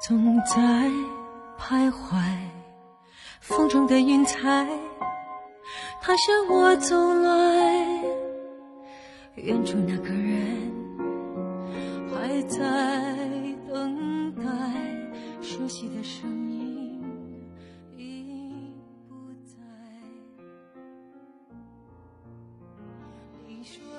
总在徘徊，风中的云彩，它向我走来，远处那个人还在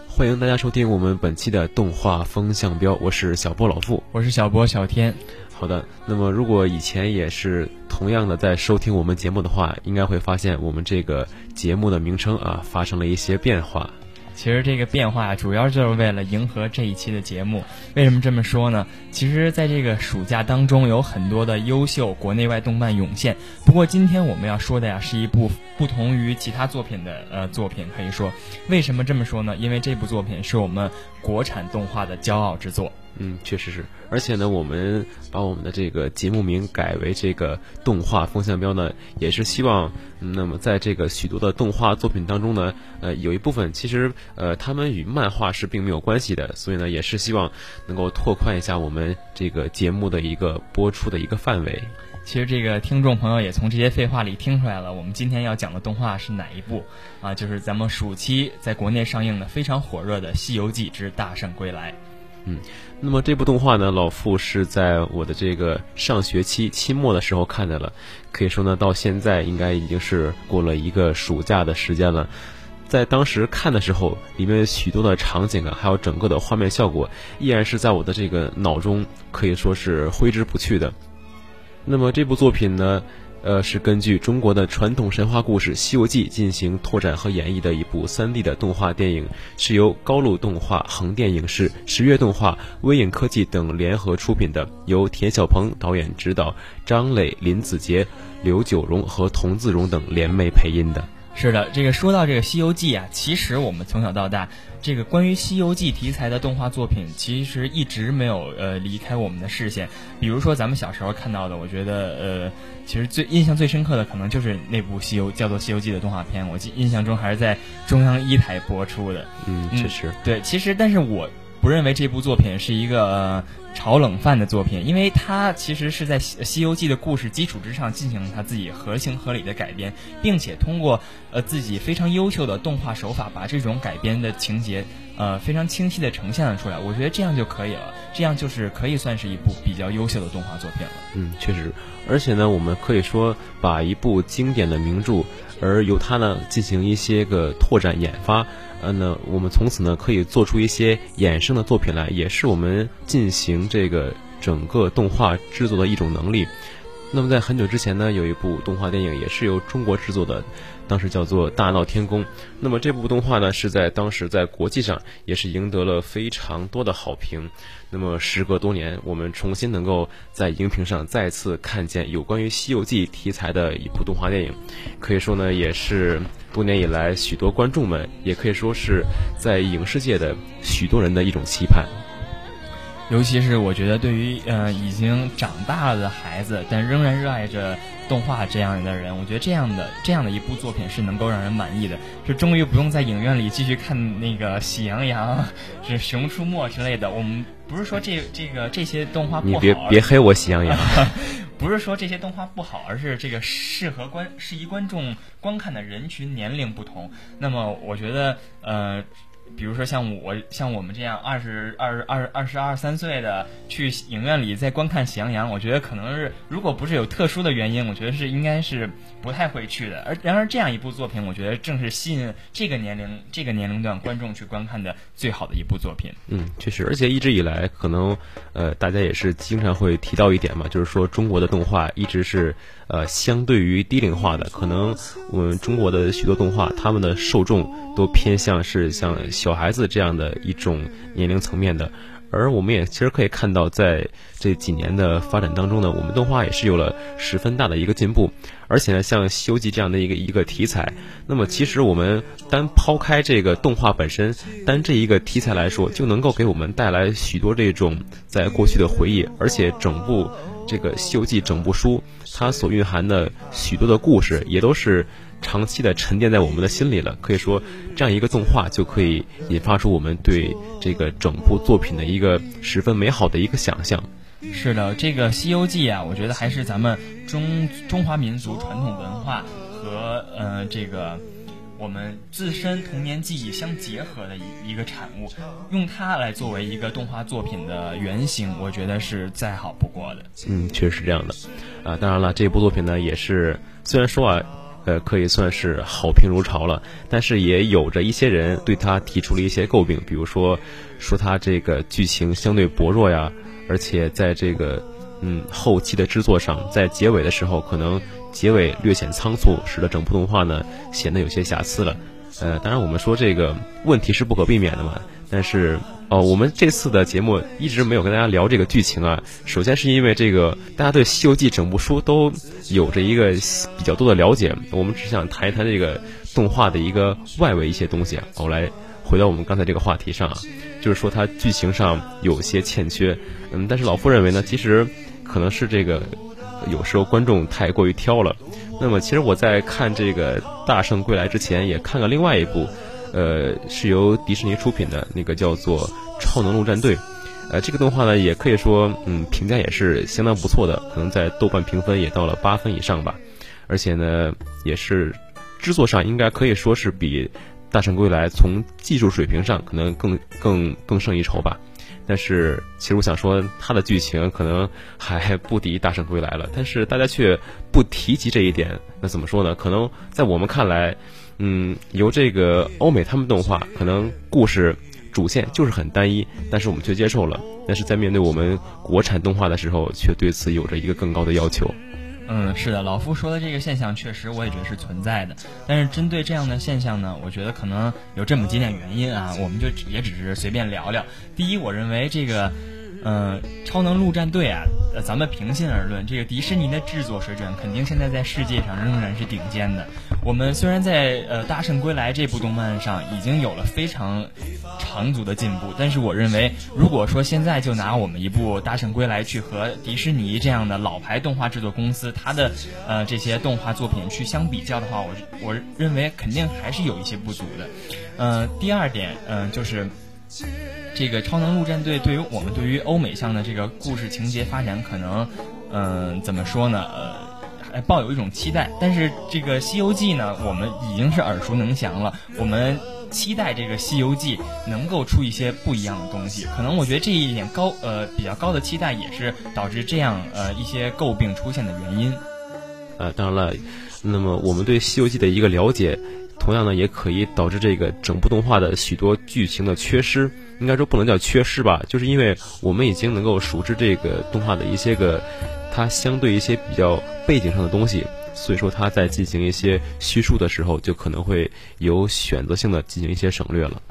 欢迎大家收听我们本期的动画风向标，我是小波老傅。我是小波小天，好的，那么如果以前也是同样的在收听我们节目的话，应该会发现我们这个节目的名称啊发生了一些变化。其实这个变化主要就是为了迎合这一期的节目。为什么这么说呢？其实，在这个暑假当中，有很多的优秀国内外动漫涌现。不过，今天我们要说的呀，是一部不同于其他作品的呃作品。可以说，为什么这么说呢？因为这部作品是我们国产动画的骄傲之作。嗯，确实是。而且呢，我们把我们的这个节目名改为这个动画风向标呢，也是希望，那么在这个许多的动画作品当中呢，呃，有一部分其实呃，他们与漫画是并没有关系的，所以呢，也是希望能够拓宽一下我们这个节目的一个播出的一个范围。其实这个听众朋友也从这些废话里听出来了，我们今天要讲的动画是哪一部啊？就是咱们暑期在国内上映的非常火热的《西游记之大圣归来》。嗯那么这部动画呢，老傅是在我的这个上学期期末的时候看的了，可以说呢，到现在应该已经是过了一个暑假的时间了。在当时看的时候，里面许多的场景啊，还有整个的画面效果，依然是在我的这个脑中可以说是挥之不去的。那么这部作品呢，呃，是根据中国的传统神话故事《西游记》进行拓展和演绎的一部 3D 的动画电影，是由高露动画、横店影视、十月动画、微影科技等联合出品的，由田晓鹏导演指导，张磊、林子杰、刘九荣和童自荣等联袂配音的。是的，这个说到这个《西游记》啊，其实我们从小到大，这个关于《西游记》题材的动画作品，其实一直没有呃离开我们的视线。比如说咱们小时候看到的，我觉得呃，其实最印象最深刻的可能就是那部《西游》叫做《西游记》的动画片，我记印象中还是在中央一台播出的。嗯，嗯确实，对，其实但是我不认为这部作品是一个、炒冷饭的作品，因为它其实是在《西西游记》的故事基础之上进行了它自己合情合理的改编，并且通过呃自己非常优秀的动画手法，把这种改编的情节呃非常清晰的呈现了出来。我觉得这样就可以了，这样就是可以算是一部比较优秀的动画作品了。嗯，确实，而且呢，我们可以说把一部经典的名著，而由它呢进行一些个拓展研发，呃那，我们从此呢可以做出一些衍生的作品来，也是我们进行这个整个动画制作的一种能力。那么在很久之前呢，有一部动画电影也是由中国制作的，当时叫做《大闹天宫》。那么这部动画呢，是在当时在国际上也是赢得了非常多的好评。那么时隔多年，我们重新能够在荧屏上再次看见有关于《西游记》题材的一部动画电影，可以说呢，也是多年以来许多观众们，也可以说是在影视界的许多人的一种期盼。尤其是我觉得，对于呃已经长大了的孩子，但仍然热爱着动画这样的人，我觉得这样的这样的一部作品是能够让人满意的，是终于不用在影院里继续看那个《喜羊羊》是《熊出没》之类的。我们不是说这这个这些动画不你好，别别黑我喜羊羊，不是说这些动画不好，而是这个适合观适宜观众观看的人群年龄不同。那么我觉得，呃，比如说像我像我们这样二十二二二十二三岁的去影院里在观看《喜羊羊》，我觉得可能是如果不是有特殊的原因，我觉得是应该是不太会去的。而然而这样一部作品，我觉得正是吸引这个年龄这个年龄段观众去观看的最好的一部作品。嗯，确实，而且一直以来，可能呃，大家也是经常会提到一点嘛，就是说中国的动画一直是呃相对于低龄化的，可能我们中国的许多动画，他们的受众都偏向是像小孩子这样的一种年龄层面的。而我们也其实可以看到，在这几年的发展当中呢，我们动画也是有了十分大的一个进步。而且呢，像《西游记》这样的一个一个题材，那么其实我们单抛开这个动画本身，单这一个题材来说，就能够给我们带来许多这种在过去的回忆。而且整部这个《西游记》整部书，它所蕴含的许多的故事，也都是长期的沉淀在我们的心里了。可以说，这样一个动画就可以引发出我们对这个整部作品的一个十分美好的一个想象。是的，这个《西游记》啊，我觉得还是咱们中中华民族传统文化和呃这个我们自身童年记忆相结合的一一个产物，用它来作为一个动画作品的原型，我觉得是再好不过的。嗯，确实是这样的。啊，当然了，这部作品呢也是虽然说啊，呃，可以算是好评如潮了，但是也有着一些人对他提出了一些诟病，比如说说他这个剧情相对薄弱呀。而且在这个嗯后期的制作上，在结尾的时候，可能结尾略显仓促，使得整部动画呢显得有些瑕疵了。呃，当然我们说这个问题是不可避免的嘛。但是哦，我们这次的节目一直没有跟大家聊这个剧情啊。首先是因为这个大家对《西游记》整部书都有着一个比较多的了解，我们只想谈一谈这个动画的一个外围一些东西。我来。回到我们刚才这个话题上啊，就是说它剧情上有些欠缺，嗯，但是老夫认为呢，其实可能是这个有时候观众太过于挑了。那么，其实我在看这个《大圣归来》之前，也看了另外一部，呃，是由迪士尼出品的那个叫做《超能陆战队》，呃，这个动画呢，也可以说，嗯，评价也是相当不错的，可能在豆瓣评分也到了八分以上吧，而且呢，也是制作上应该可以说是比。大圣归来从技术水平上可能更更更胜一筹吧，但是其实我想说，它的剧情可能还不敌大圣归来了。但是大家却不提及这一点，那怎么说呢？可能在我们看来，嗯，由这个欧美他们动画，可能故事主线就是很单一，但是我们却接受了。但是在面对我们国产动画的时候，却对此有着一个更高的要求。嗯，是的，老夫说的这个现象确实我也觉得是存在的。但是针对这样的现象呢，我觉得可能有这么几点原因啊，我们就也只是随便聊聊。第一，我认为这个。嗯，超能陆战队啊，咱们平心而论，这个迪士尼的制作水准肯定现在在世界上仍然是顶尖的。我们虽然在呃《大圣归来》这部动漫上已经有了非常长足的进步，但是我认为，如果说现在就拿我们一部《大圣归来》去和迪士尼这样的老牌动画制作公司它的呃这些动画作品去相比较的话，我我认为肯定还是有一些不足的。呃，第二点，嗯，就是。这个超能陆战队对于我们对于欧美向的这个故事情节发展，可能，嗯，怎么说呢？呃，哎抱有一种期待。但是这个《西游记》呢，我们已经是耳熟能详了。我们期待这个《西游记》能够出一些不一样的东西。可能我觉得这一点高，呃，比较高的期待，也是导致这样呃一些诟病出现的原因。呃，当然了，那么我们对《西游记》的一个了解。同样呢，也可以导致这个整部动画的许多剧情的缺失。应该说不能叫缺失吧，就是因为我们已经能够熟知这个动画的一些个它相对一些比较背景上的东西，所以说它在进行一些叙述的时候，就可能会有选择性的进行一些省略了。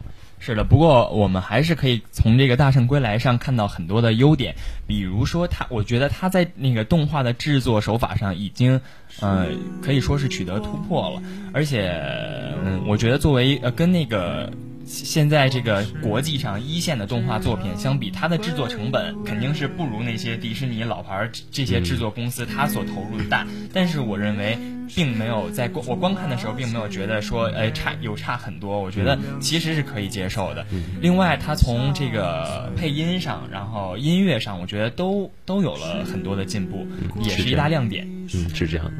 是的，不过我们还是可以从这个《大圣归来》上看到很多的优点，比如说他，我觉得他在那个动画的制作手法上已经，呃，可以说是取得突破了，而且，嗯，我觉得作为呃跟那个。现在这个国际上一线的动画作品相比，它的制作成本肯定是不如那些迪士尼老牌这些制作公司它所投入的大。但是我认为，并没有在我观看的时候，并没有觉得说，哎，差有差很多。我觉得其实是可以接受的。另外，它从这个配音上，然后音乐上，我觉得都都有了很多的进步，也是一大亮点。嗯，是这样的。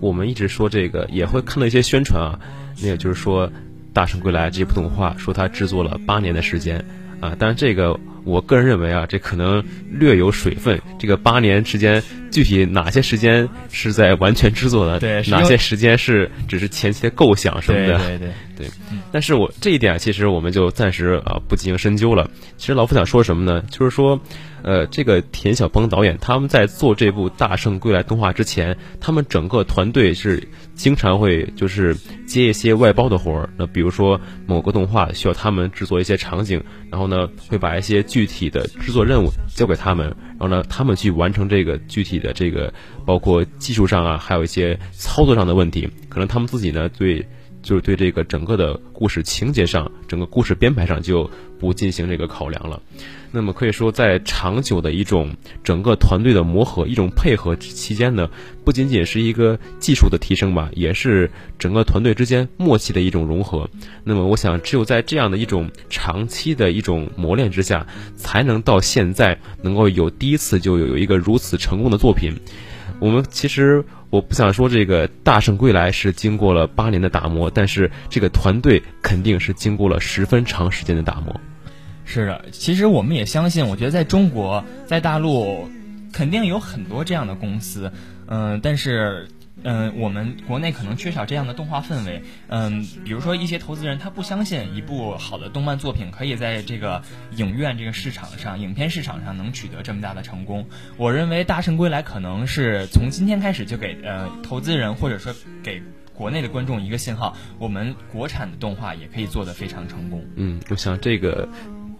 我们一直说这个，也会看到一些宣传啊，那个就是说。《大圣归来》这部动画说它制作了八年的时间，啊，但是这个我个人认为啊，这可能略有水分。这个八年时间，具体哪些时间是在完全制作的，对，哪些时间是只是前期的构想什么的，对对 对。但是我这一点其实我们就暂时啊不进行深究了。其实老夫想说什么呢？就是说。呃，这个田晓鹏导演他们在做这部《大圣归来》动画之前，他们整个团队是经常会就是接一些外包的活儿。那比如说某个动画需要他们制作一些场景，然后呢会把一些具体的制作任务交给他们，然后呢他们去完成这个具体的这个包括技术上啊，还有一些操作上的问题。可能他们自己呢对就是对这个整个的故事情节上，整个故事编排上就不进行这个考量了。那么可以说，在长久的一种整个团队的磨合、一种配合期间呢，不仅仅是一个技术的提升吧，也是整个团队之间默契的一种融合。那么，我想，只有在这样的一种长期的一种磨练之下，才能到现在能够有第一次就有有一个如此成功的作品。我们其实我不想说这个《大圣归来》是经过了八年的打磨，但是这个团队肯定是经过了十分长时间的打磨。是的，其实我们也相信，我觉得在中国，在大陆，肯定有很多这样的公司，嗯，但是，嗯，我们国内可能缺少这样的动画氛围，嗯，比如说一些投资人他不相信一部好的动漫作品可以在这个影院这个市场上、影片市场上能取得这么大的成功。我认为《大圣归来》可能是从今天开始就给呃投资人或者说给国内的观众一个信号，我们国产的动画也可以做得非常成功。嗯，我想这个。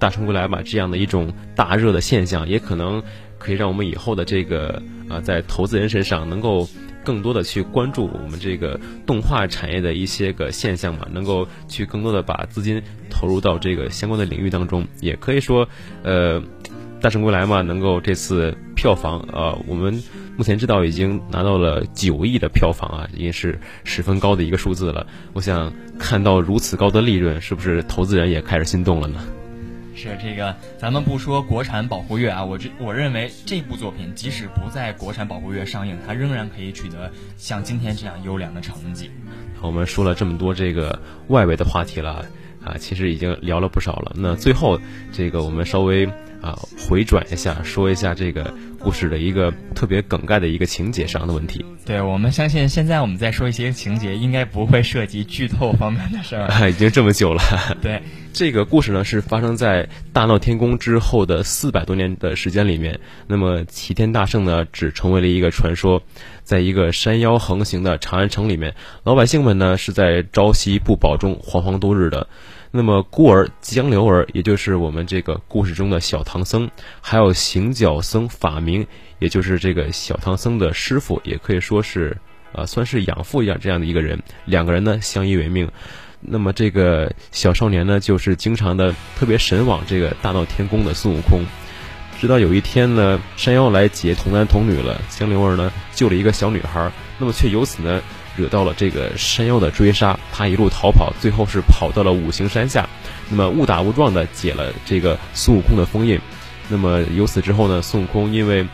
大圣归来吧，这样的一种大热的现象，也可能可以让我们以后的这个啊，在投资人身上能够更多的去关注我们这个动画产业的一些个现象嘛，能够去更多的把资金投入到这个相关的领域当中。也可以说，呃，大圣归来嘛，能够这次票房啊，我们目前知道已经拿到了九亿的票房啊，已经是十分高的一个数字了。我想看到如此高的利润，是不是投资人也开始心动了呢？是这个，咱们不说国产保护月啊，我这我认为这部作品即使不在国产保护月上映，它仍然可以取得像今天这样优良的成绩。我们说了这么多这个外围的话题了啊，其实已经聊了不少了。那最后这个我们稍微啊回转一下，说一下这个。故事的一个特别梗概的一个情节上的问题，对我们相信现在我们在说一些情节，应该不会涉及剧透方面的事儿。已经这么久了。对，这个故事呢是发生在大闹天宫之后的四百多年的时间里面。那么齐天大圣呢只成为了一个传说，在一个山腰横行的长安城里面，老百姓们呢是在朝夕不保中惶惶度日的。那么孤儿江流儿，也就是我们这个故事中的小唐僧，还有行脚僧法明，也就是这个小唐僧的师傅，也可以说是，呃，算是养父一样这样的一个人。两个人呢相依为命。那么这个小少年呢，就是经常的特别神往这个大闹天宫的孙悟空。直到有一天呢，山妖来劫童男童女了，江流儿呢救了一个小女孩，那么却由此呢。惹到了这个山妖的追杀，他一路逃跑，最后是跑到了五行山下，那么误打误撞的解了这个孙悟空的封印。那么由此之后呢，孙悟空因为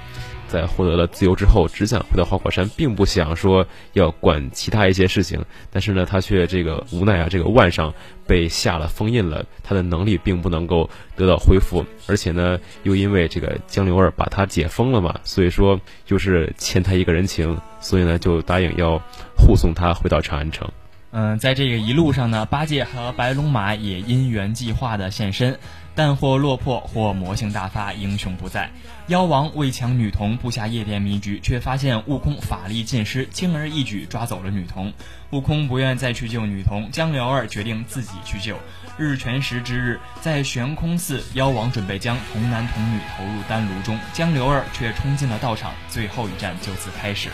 在获得了自由之后，只想回到花果山，并不想说要管其他一些事情。但是呢，他却这个无奈啊，这个腕上被下了封印了，他的能力并不能够得到恢复，而且呢，又因为这个江流儿把他解封了嘛，所以说就是欠他一个人情，所以呢，就答应要。护送他回到长安城。嗯，在这个一路上呢，八戒和白龙马也因缘际化的现身，但或落魄，或魔性大发，英雄不在。妖王为抢女童，布下夜店迷局，却发现悟空法力尽失，轻而易举抓走了女童。悟空不愿再去救女童，江流儿决定自己去救。日全食之日，在悬空寺，妖王准备将童男童女投入丹炉中，江流儿却冲进了道场，最后一战就此开始。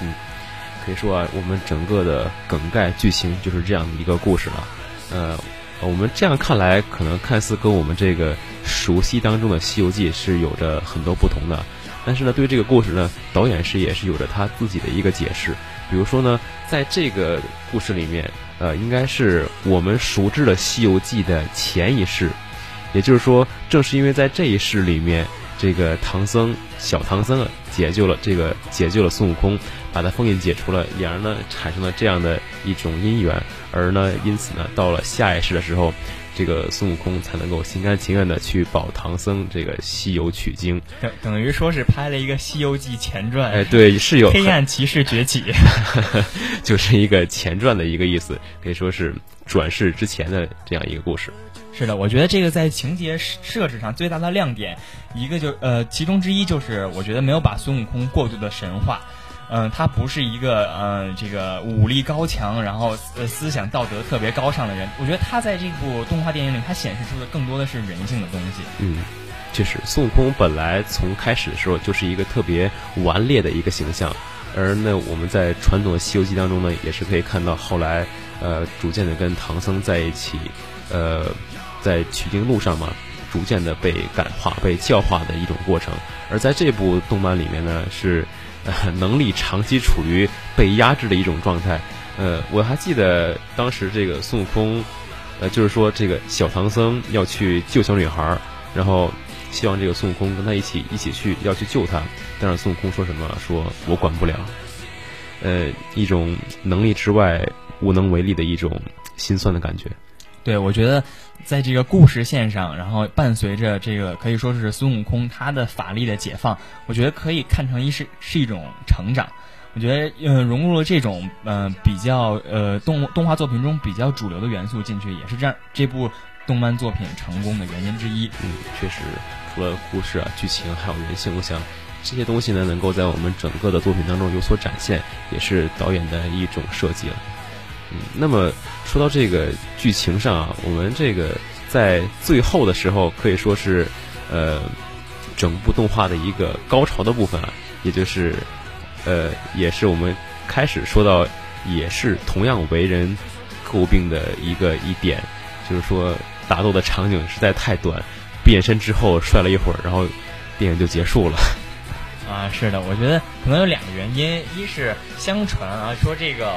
嗯。可以说啊，我们整个的梗概剧情就是这样的一个故事了。呃，我们这样看来，可能看似跟我们这个熟悉当中的《西游记》是有着很多不同的。但是呢，对这个故事呢，导演是也是有着他自己的一个解释。比如说呢，在这个故事里面，呃，应该是我们熟知的《西游记》的前一世。也就是说，正是因为在这一世里面，这个唐僧小唐僧解救了这个解救了孙悟空。把它封印解除了，两人呢产生了这样的一种姻缘，而呢，因此呢，到了下一世的时候，这个孙悟空才能够心甘情愿的去保唐僧这个西游取经，等等于说是拍了一个《西游记》前传。哎，对，是有 黑暗骑士崛起，就是一个前传的一个意思，可以说是转世之前的这样一个故事。是的，我觉得这个在情节设置上最大的亮点，一个就呃，其中之一就是我觉得没有把孙悟空过度的神话。嗯，他不是一个嗯，这个武力高强，然后呃思想道德特别高尚的人。我觉得他在这部动画电影里，他显示出的更多的是人性的东西。嗯，确实，孙悟空本来从开始的时候就是一个特别顽劣的一个形象，而那我们在传统的《西游记》当中呢，也是可以看到后来呃逐渐的跟唐僧在一起，呃在取经路上嘛，逐渐的被感化、被教化的一种过程。而在这部动漫里面呢，是呃能力长期处于被压制的一种状态。呃，我还记得当时这个孙悟空，呃，就是说这个小唐僧要去救小女孩，然后。希望这个孙悟空跟他一起一起去要去救他，但是孙悟空说什么？说我管不了。呃，一种能力之外无能为力的一种心酸的感觉。对，我觉得在这个故事线上，然后伴随着这个可以说是孙悟空他的法力的解放，我觉得可以看成一是是一种成长。我觉得呃融入了这种呃比较呃动动画作品中比较主流的元素进去，也是这样这部动漫作品成功的原因之一。嗯，确实。除了故事啊、剧情，还有人性，我想这些东西呢，能够在我们整个的作品当中有所展现，也是导演的一种设计了。那么说到这个剧情上啊，我们这个在最后的时候可以说是呃整部动画的一个高潮的部分啊，也就是呃也是我们开始说到，也是同样为人诟病的一个一点，就是说打斗的场景实在太短。变身之后帅了一会儿，然后电影就结束了。啊，是的，我觉得可能有两个原因，一是相传啊，说这个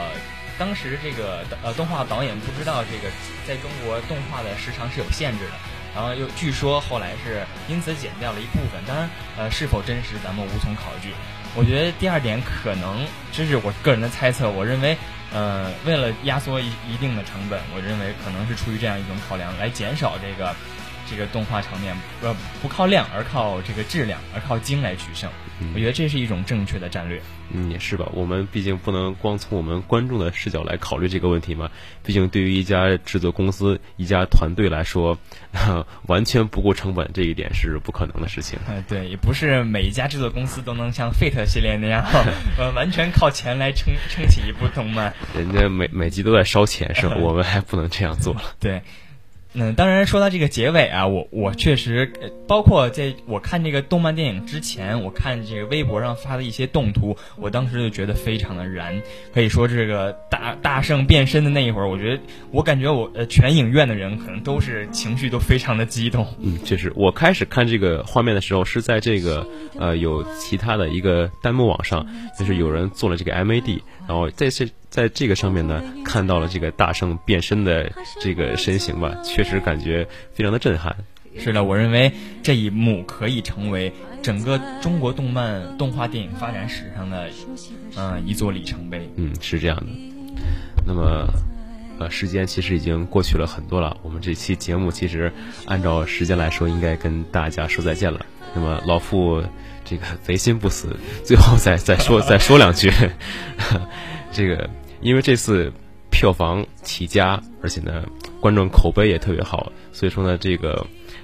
当时这个呃动画导演不知道这个在中国动画的时长是有限制的，然后又据说后来是因此剪掉了一部分。当然，呃，是否真实咱们无从考据。我觉得第二点可能这是我个人的猜测，我认为呃为了压缩一一定的成本，我认为可能是出于这样一种考量来减少这个。这个动画场面，呃，不靠量，而靠这个质量，而靠精来取胜。我觉得这是一种正确的战略。嗯，也是吧。我们毕竟不能光从我们观众的视角来考虑这个问题嘛。毕竟对于一家制作公司、一家团队来说，完全不顾成本，这一点是不可能的事情。呃，对，也不是每一家制作公司都能像 Fate 系列那样，呃，完全靠钱来撑撑起一部动漫。人家每每集都在烧钱，是吧？我们还不能这样做了。对。嗯，当然说到这个结尾啊，我我确实，包括在我看这个动漫电影之前，我看这个微博上发的一些动图，我当时就觉得非常的燃。可以说这个大大圣变身的那一会儿，我觉得我感觉我呃全影院的人可能都是情绪都非常的激动。嗯，确实，我开始看这个画面的时候是在这个呃有其他的一个弹幕网上，就是有人做了这个 MAD，然后在这。在这个上面呢，看到了这个大圣变身的这个身形吧，确实感觉非常的震撼。是的，我认为这一幕可以成为整个中国动漫动画电影发展史上的嗯一座里程碑。嗯，是这样的。那么，呃，时间其实已经过去了很多了。我们这期节目其实按照时间来说，应该跟大家说再见了。那么老傅这个贼心不死，最后再再说再说两句，这个。因为这次票房起家，而且呢，观众口碑也特别好，所以说呢，这个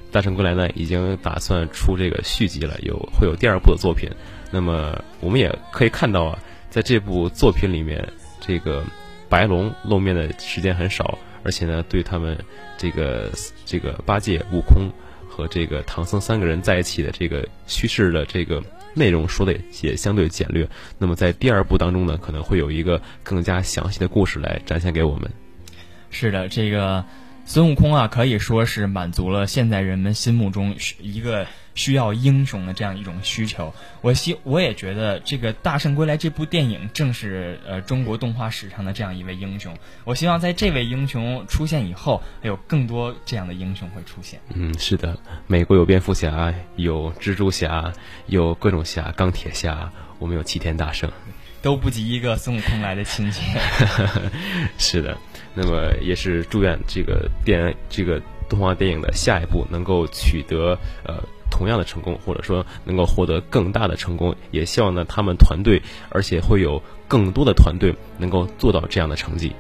《大圣归来》呢已经打算出这个续集了，有会有第二部的作品。那么我们也可以看到啊，在这部作品里面，这个白龙露面的时间很少，而且呢，对他们这个这个八戒、悟空和这个唐僧三个人在一起的这个叙事的这个。内容说的也相对简略，那么在第二部当中呢，可能会有一个更加详细的故事来展现给我们。是的，这个孙悟空啊，可以说是满足了现在人们心目中一个。需要英雄的这样一种需求，我希我也觉得这个《大圣归来》这部电影正是呃中国动画史上的这样一位英雄。我希望在这位英雄出现以后，还有更多这样的英雄会出现。嗯，是的，美国有蝙蝠侠，有蜘蛛侠，有各种侠，钢铁侠，我们有齐天大圣，都不及一个孙悟空来的亲切。是的，那么也是祝愿这个电这个动画电影的下一步能够取得呃。同样的成功，或者说能够获得更大的成功，也希望呢他们团队，而且会有更多的团队能够做到这样的成绩。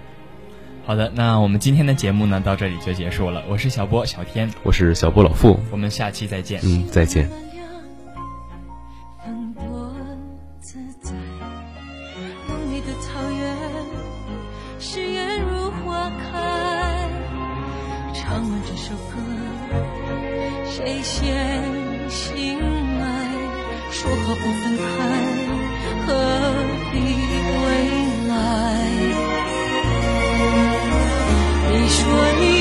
好的，那我们今天的节目呢到这里就结束了。我是小波小天，我是小波老傅，我们下期再见。嗯，再见。谁先醒来？说好不分开，何必未来？你说你。